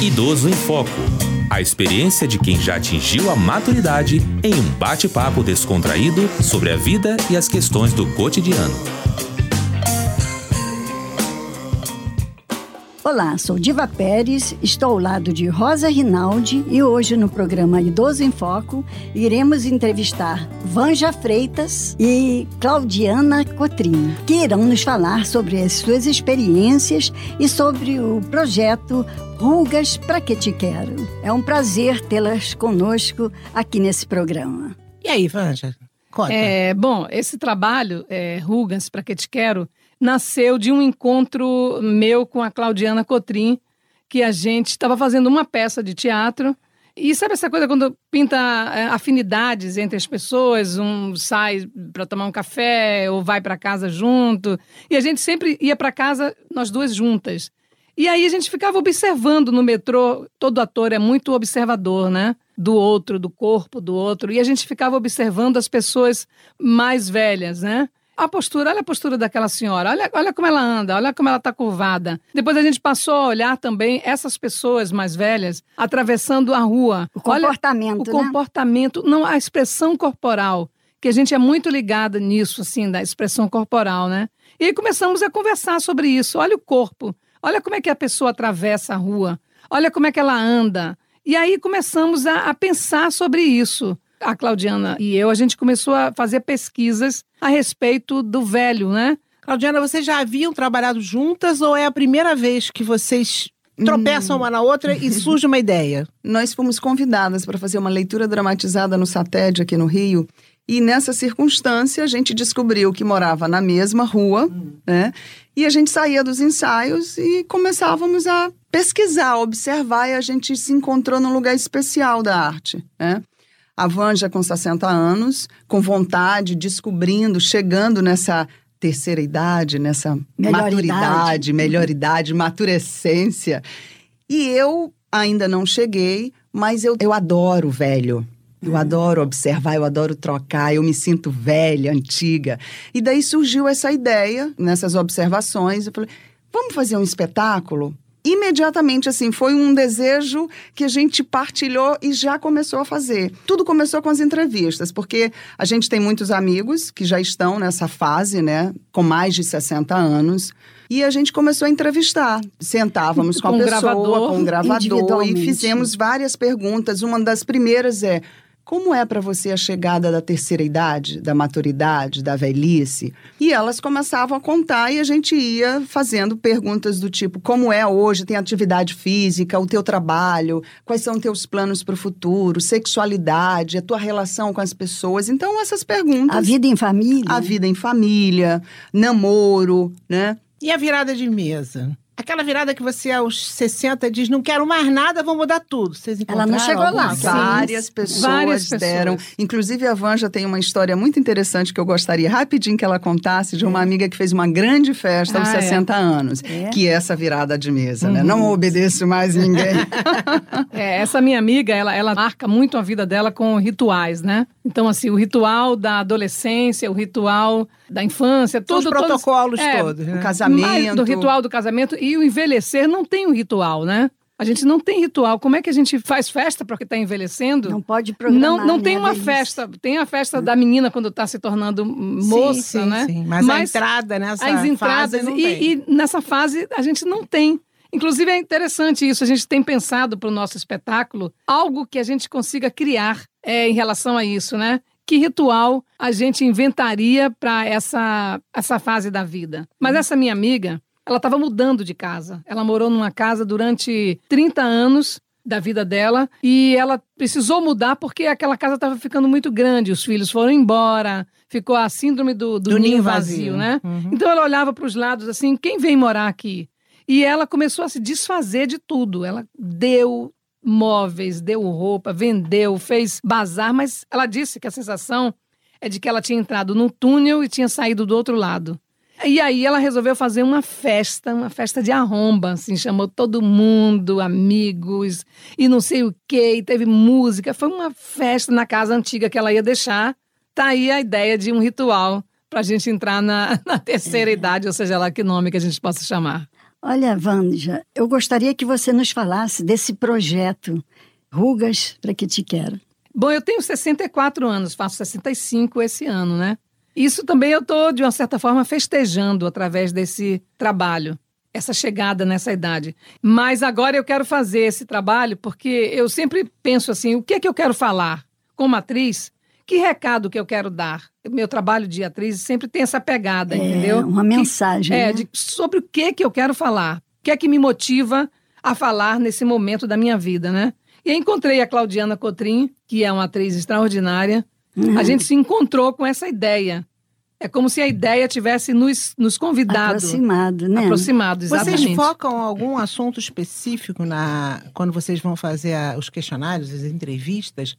Idoso em Foco. A experiência de quem já atingiu a maturidade em um bate-papo descontraído sobre a vida e as questões do cotidiano. Olá, sou Diva Pérez, estou ao lado de Rosa Rinaldi e hoje no programa Idoso em Foco iremos entrevistar Vanja Freitas e Claudiana Cotrim, que irão nos falar sobre as suas experiências e sobre o projeto Rugas Pra Que Te Quero. É um prazer tê-las conosco aqui nesse programa. E aí, Vanja? Conta. É, bom, esse trabalho, é, Rugas Pra Que Te Quero, nasceu de um encontro meu com a Claudiana Cotrim, que a gente estava fazendo uma peça de teatro. E sabe essa coisa quando pinta é, afinidades entre as pessoas, um sai para tomar um café ou vai para casa junto, e a gente sempre ia para casa nós duas juntas. E aí a gente ficava observando no metrô, todo ator é muito observador, né? Do outro, do corpo do outro, e a gente ficava observando as pessoas mais velhas, né? A postura, olha a postura daquela senhora, olha, olha como ela anda, olha como ela está curvada. Depois a gente passou a olhar também essas pessoas mais velhas atravessando a rua. O comportamento, olha, O né? comportamento, não, a expressão corporal, que a gente é muito ligada nisso, assim, da expressão corporal, né? E aí começamos a conversar sobre isso. Olha o corpo, olha como é que a pessoa atravessa a rua, olha como é que ela anda. E aí começamos a, a pensar sobre isso a Claudiana e eu, a gente começou a fazer pesquisas a respeito do velho, né? Claudiana, vocês já haviam trabalhado juntas ou é a primeira vez que vocês tropeçam uma na outra e surge uma ideia? Nós fomos convidadas para fazer uma leitura dramatizada no SATED aqui no Rio. E nessa circunstância, a gente descobriu que morava na mesma rua, né? E a gente saía dos ensaios e começávamos a pesquisar, observar, e a gente se encontrou num lugar especial da arte, né? A Vanja com 60 anos, com vontade, descobrindo, chegando nessa terceira idade, nessa Melhor maturidade, idade. melhor idade, maturescência. E eu ainda não cheguei, mas eu, eu adoro velho. Eu adoro observar, eu adoro trocar, eu me sinto velha, antiga. E daí surgiu essa ideia, nessas observações, eu falei, vamos fazer um espetáculo? Imediatamente, assim, foi um desejo que a gente partilhou e já começou a fazer. Tudo começou com as entrevistas, porque a gente tem muitos amigos que já estão nessa fase, né, com mais de 60 anos. E a gente começou a entrevistar. Sentávamos com a Com um pessoa, gravador, com um gravador, e fizemos várias perguntas. Uma das primeiras é: como é para você a chegada da terceira idade, da maturidade, da velhice? E elas começavam a contar e a gente ia fazendo perguntas do tipo: como é hoje? Tem atividade física, o teu trabalho, quais são teus planos para o futuro, sexualidade, a tua relação com as pessoas. Então, essas perguntas. A vida em família. A vida em família, namoro, né? E a virada de mesa? Aquela virada que você aos 60 diz, não quero mais nada, vou mudar tudo. Vocês Ela não chegou lá? Várias pessoas Várias pessoas. deram. Inclusive, a Vanja tem uma história muito interessante que eu gostaria rapidinho que ela contasse de uma amiga que fez uma grande festa aos Ah, é. 60 anos. É? Que é essa virada de mesa, né? Não obedeço mais ninguém. É, essa minha amiga, ela, ela marca muito a vida dela com rituais, né? Então, assim, o ritual da adolescência, o ritual da infância, Todos tudo. os todos- protocolos é, todos. o né? casamento. mais do ritual do casamento e o envelhecer não tem um ritual, né? A gente não tem ritual. Como é que a gente faz festa porque está envelhecendo? Não pode programar. Não, não né, tem uma velhice. festa. Tem a festa da menina quando está se tornando moça, sim, sim, né? sim. Mas, a entrada nessa as entradas fase não e, tem. e nessa fase a gente não tem. Inclusive é interessante isso. A gente tem pensado para o nosso espetáculo algo que a gente consiga criar é, em relação a isso, né? Que ritual a gente inventaria para essa, essa fase da vida? Mas essa minha amiga, ela estava mudando de casa. Ela morou numa casa durante 30 anos da vida dela e ela precisou mudar porque aquela casa estava ficando muito grande, os filhos foram embora, ficou a síndrome do, do, Do ninho vazio, vazio. né? Uhum. Então ela olhava para os lados assim, quem vem morar aqui? E ela começou a se desfazer de tudo. Ela deu móveis, deu roupa, vendeu, fez bazar, mas ela disse que a sensação é de que ela tinha entrado num túnel e tinha saído do outro lado. E aí ela resolveu fazer uma festa, uma festa de arromba, assim, chamou todo mundo, amigos, e não sei o quê, e teve música. Foi uma festa na casa antiga que ela ia deixar. Tá aí a ideia de um ritual para a gente entrar na, na terceira idade, ou seja lá que nome que a gente possa chamar. Olha, Vanja, eu gostaria que você nos falasse desse projeto Rugas para que te quero. Bom, eu tenho 64 anos, faço 65 esse ano, né? Isso também eu estou, de uma certa forma, festejando através desse trabalho, essa chegada nessa idade. Mas agora eu quero fazer esse trabalho porque eu sempre penso assim: o que é que eu quero falar como atriz? Que recado que eu quero dar? Meu trabalho de atriz sempre tem essa pegada, É, entendeu? uma mensagem, Que, é, né? de- sobre o que que eu quero falar. O que é que me motiva a falar nesse momento da minha vida, né? E encontrei a Claudiana Cotrim, que é uma atriz extraordinária. Uhum. A gente se encontrou com essa ideia. É como se a ideia tivesse nos, nos convidado. Aproximado, né? Aproximado, exatamente. Vocês focam algum assunto específico na quando vocês vão fazer a- os questionários, as entrevistas?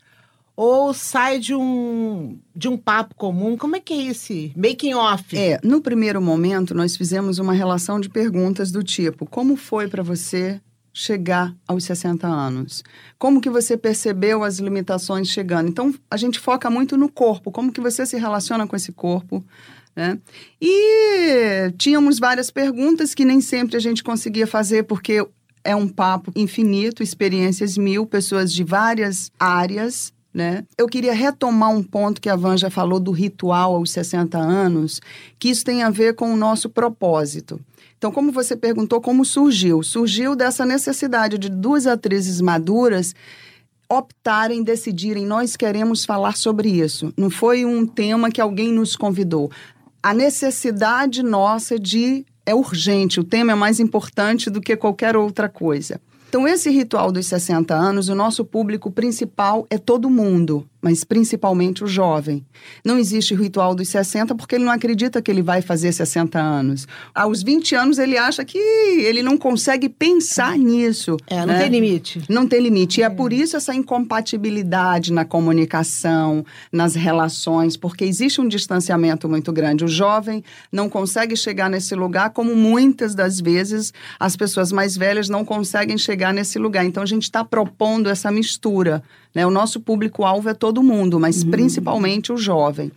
Ou sai de um, de um papo comum? Como é que é esse making off? É, no primeiro momento, nós fizemos uma relação de perguntas do tipo: como foi para você chegar aos 60 anos? Como que você percebeu as limitações chegando? Então, a gente foca muito no corpo, como que você se relaciona com esse corpo, né? E tínhamos várias perguntas que nem sempre a gente conseguia fazer porque é um papo infinito, experiências mil, pessoas de várias áreas, né? Eu queria retomar um ponto que a Van já falou do ritual aos 60 anos, que isso tem a ver com o nosso propósito. Então, como você perguntou, como surgiu? Surgiu dessa necessidade de duas atrizes maduras optarem, decidirem, nós queremos falar sobre isso. Não foi um tema que alguém nos convidou. A necessidade nossa de é urgente, o tema é mais importante do que qualquer outra coisa. Então, esse ritual dos 60 anos, o nosso público principal é todo mundo, mas principalmente o jovem. Não existe o ritual dos 60 porque ele não acredita que ele vai fazer 60 anos. Aos 20 anos, ele acha que ele não consegue pensar nisso. É, não né? tem limite. Não tem limite. E é por isso essa incompatibilidade na comunicação, nas relações, porque existe um distanciamento muito grande. O jovem não consegue chegar nesse lugar, como muitas das vezes as pessoas mais velhas não conseguem chegar nesse lugar. Então a gente está propondo essa mistura. Né? O nosso público-alvo é todo mundo, mas principalmente o jovem.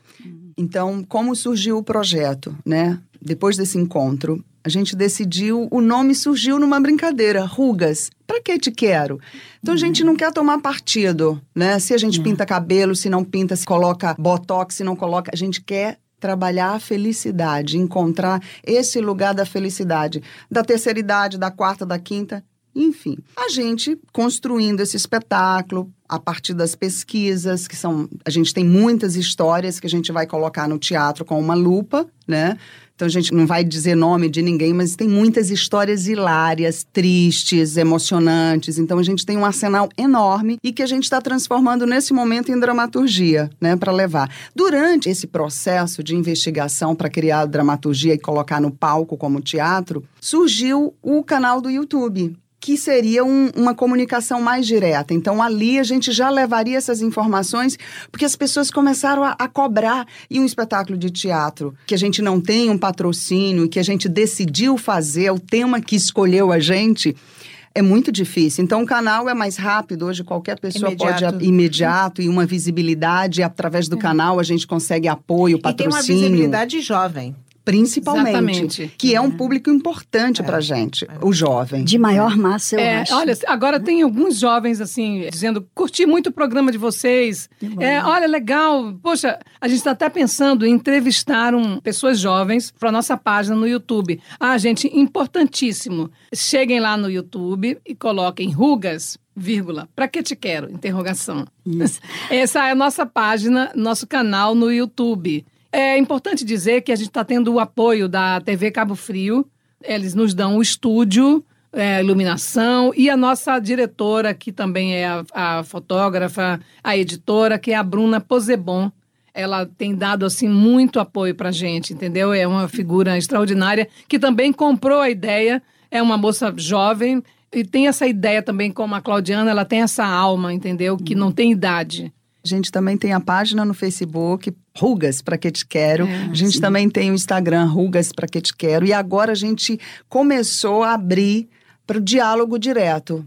Então, como surgiu o projeto, né? Depois desse encontro, a gente decidiu, o nome surgiu numa brincadeira, rugas. Pra que te quero? Então a gente não quer tomar partido, né? Se a gente pinta cabelo, se não pinta, se coloca botox, se não coloca, a gente quer trabalhar a felicidade, encontrar esse lugar da felicidade, da terceira idade, da quarta, da quinta, enfim, a gente construindo esse espetáculo a partir das pesquisas, que são. A gente tem muitas histórias que a gente vai colocar no teatro com uma lupa, né? Então a gente não vai dizer nome de ninguém, mas tem muitas histórias hilárias, tristes, emocionantes. Então a gente tem um arsenal enorme e que a gente está transformando nesse momento em dramaturgia, né, para levar. Durante esse processo de investigação para criar dramaturgia e colocar no palco como teatro, surgiu o canal do YouTube que seria um- uma comunicação mais direta. Então, ali a gente já levaria essas informações, porque as pessoas começaram a, a cobrar. E um espetáculo de teatro que a gente não tem um patrocínio, que a gente decidiu fazer, é o tema que escolheu a gente. É muito difícil. Então, o canal é mais rápido. Hoje, qualquer pessoa Imediato. pode imediato e uma visibilidade. Através do canal, a gente consegue apoio, E tem uma patrocínio. visibilidade jovem. Principalmente. Exatamente. Que é um público importante pra gente, o jovem. De maior massa, eu É, acho. olha, agora tem alguns jovens assim dizendo: curti muito o programa de vocês. É, olha, legal. Poxa, a gente está até pensando em entrevistar um, pessoas jovens para nossa página no YouTube. Ah, gente, importantíssimo. Cheguem lá no YouTube e coloquem rugas. Vírgula, pra que te quero? Interrogação. Isso. Essa é a nossa página, nosso canal no YouTube. É importante dizer que a gente está tendo o apoio da TV Cabo Frio. Eles nos dão o estúdio, é, iluminação e a nossa diretora, que também é a, a fotógrafa, a editora, que é a Bruna Posebon. Ela tem dado assim muito apoio para gente, entendeu? É uma figura extraordinária que também comprou a ideia. É uma moça jovem e tem essa ideia também como a Claudiana. Ela tem essa alma, entendeu? Que não tem idade. A gente também tem a página no Facebook, Rugas Pra Que Te Quero. É, a gente sim. também tem o Instagram, Rugas Pra Que Te Quero. E agora a gente começou a abrir para o diálogo direto.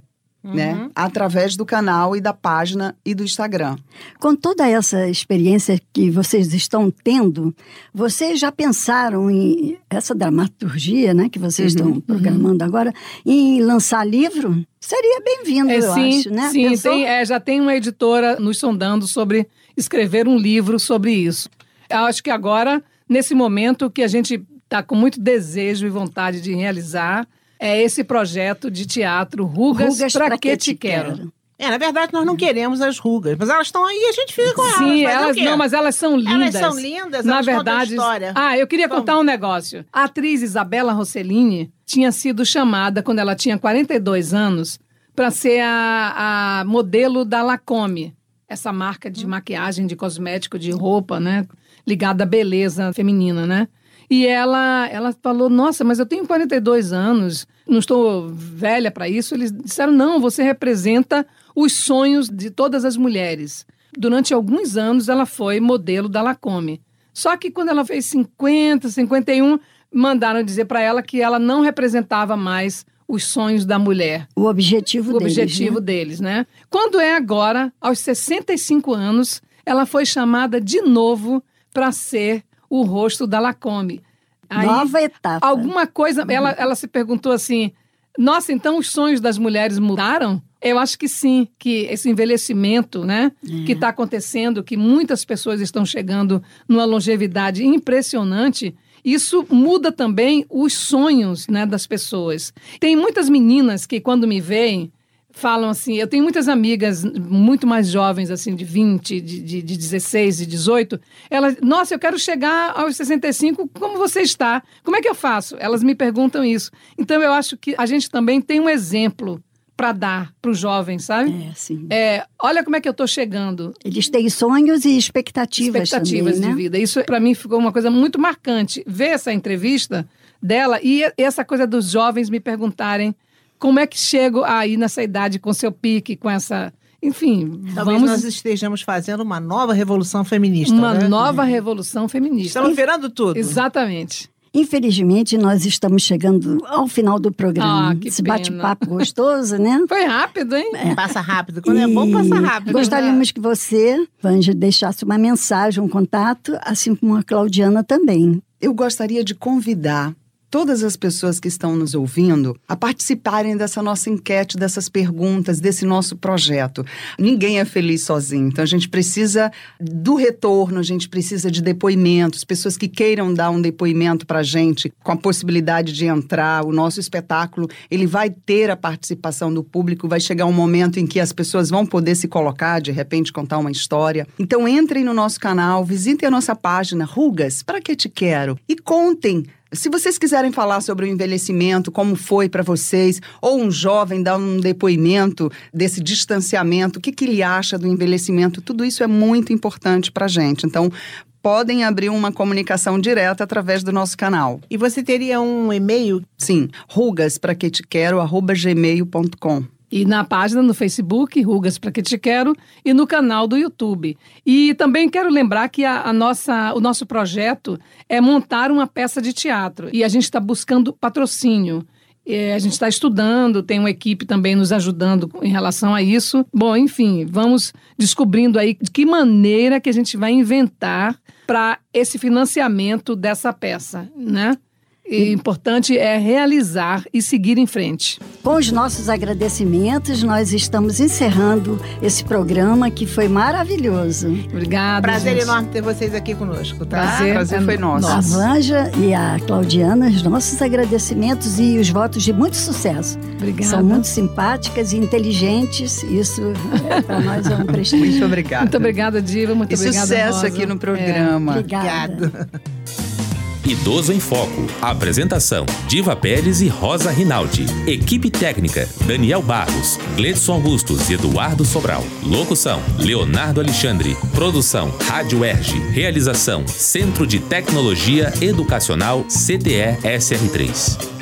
Né? Através do canal e da página e do Instagram. Com toda essa experiência que vocês estão tendo, vocês já pensaram em essa dramaturgia, né, que vocês Uhum. estão programando agora, em lançar livro? Seria bem-vindo, É, eu sim, acho, né? sim tem, é, já tem uma editora nos sondando sobre escrever um livro sobre isso. Eu acho que agora, nesse momento que a gente está com muito desejo e vontade de realizar, é esse projeto de teatro Rugas, Rugas Pra Que Te Quero. É, na verdade, nós não queremos as rugas, mas elas estão aí e a gente fica com elas. Sim, elas não, mas elas são lindas. Elas são lindas, Na verdade, história. ah, eu queria Vamos. contar um negócio. A atriz Isabela Rossellini tinha sido chamada quando ela tinha 42 anos para ser a, a modelo da Lacome, essa marca de maquiagem, de cosmético, de roupa, né, ligada à beleza feminina, né? E ela, ela falou: Nossa, mas eu tenho 42 anos, não estou velha para isso. Eles disseram: Não, você representa os sonhos de todas as mulheres. Durante alguns anos, ela foi modelo da Lacome. Só que quando ela fez 50, 51, mandaram dizer para ela que ela não representava mais os sonhos da mulher O objetivo o deles, objetivo né? deles, né? Quando é agora, aos 65 anos, ela foi chamada de novo para ser o rosto da Lacome. Aí, Nova etapa. alguma coisa, ela, ela se perguntou assim: nossa, então os sonhos das mulheres mudaram? Eu acho que sim, que esse envelhecimento, né, que está acontecendo, que muitas pessoas estão chegando numa longevidade impressionante, isso muda também os sonhos, né, das pessoas. Tem muitas meninas que quando me veem falam assim, eu tenho muitas amigas muito mais jovens, assim, de 20, de, de, de 16, de 18, elas, nossa, eu quero chegar aos 65, como você está? Como é que eu faço? Elas me perguntam isso. Então, eu acho que a gente também tem um exemplo para dar para os jovens, sabe? É, sim. É, olha como é que eu estou chegando. Eles têm sonhos e expectativas, Expectativas também, de né? vida. Isso, para mim, ficou uma coisa muito marcante. Ver essa entrevista dela e essa coisa dos jovens me perguntarem como é que chego aí nessa idade com seu pique, com essa. Enfim, Talvez vamos. nós estejamos fazendo uma nova revolução feminista. Uma né? nova revolução feminista. Estamos virando tudo. Exatamente. Infelizmente, nós estamos chegando ao final do programa. Ah, que Esse bate-papo gostoso, né? Foi rápido, hein? Passa rápido. Quando é bom, passa E rápido. Gostaríamos que você, Vanja, deixasse uma mensagem, um contato, assim como a Claudiana também. Eu gostaria de convidar todas as pessoas que estão nos ouvindo a participarem dessa nossa enquete, dessas perguntas, desse nosso projeto. Ninguém é feliz sozinho, então a gente precisa do retorno, a gente precisa de depoimentos, pessoas que queiram dar um depoimento para a gente, com a possibilidade de entrar. O nosso espetáculo, ele vai ter a participação do público, vai chegar um momento em que as pessoas vão poder se colocar, de repente contar uma história. Então entrem no nosso canal, visitem a nossa página Rugas, para que te quero? E contem se vocês quiserem falar sobre o envelhecimento, como foi para vocês, ou um jovem dar um depoimento desse distanciamento, o que, que ele acha do envelhecimento, tudo isso é muito importante para a gente. Então, podem abrir uma comunicação direta através do nosso canal. E você teria um e-mail? Sim, rugas para que te quero, arroba gmail.com. E na página no Facebook, Rugas Pra Que Te Quero, e no canal do YouTube. E também quero lembrar que a, a nossa, o nosso projeto é montar uma peça de teatro. E a gente está buscando patrocínio. A gente está estudando, tem uma equipe também nos ajudando em relação a isso. Bom, enfim, vamos descobrindo aí de que maneira que a gente vai inventar para esse financiamento dessa peça, né? E importante é realizar e seguir em frente. Com os nossos agradecimentos, nós estamos encerrando esse programa que foi maravilhoso. Obrigada. Prazer gente. enorme ter vocês aqui conosco, tá? Prazer, prazer foi nosso. A Vanja e a Claudiana, os nossos agradecimentos e os votos de muito sucesso. Obrigada. São muito simpáticas e inteligentes. Isso, é, para nós, é um prestígio. Muito obrigada. Muito obrigada, Diva. Muito E obrigada, sucesso Rosa. aqui no programa. Obrigada. Obrigado. Idoso em Foco. Apresentação: Diva Pérez e Rosa Rinaldi. Equipe técnica: Daniel Barros, Gledson Augustos e Eduardo Sobral. Locução: Leonardo Alexandre. Produção: Rádio Erge. Realização: Centro de Tecnologia Educacional CTE SR3.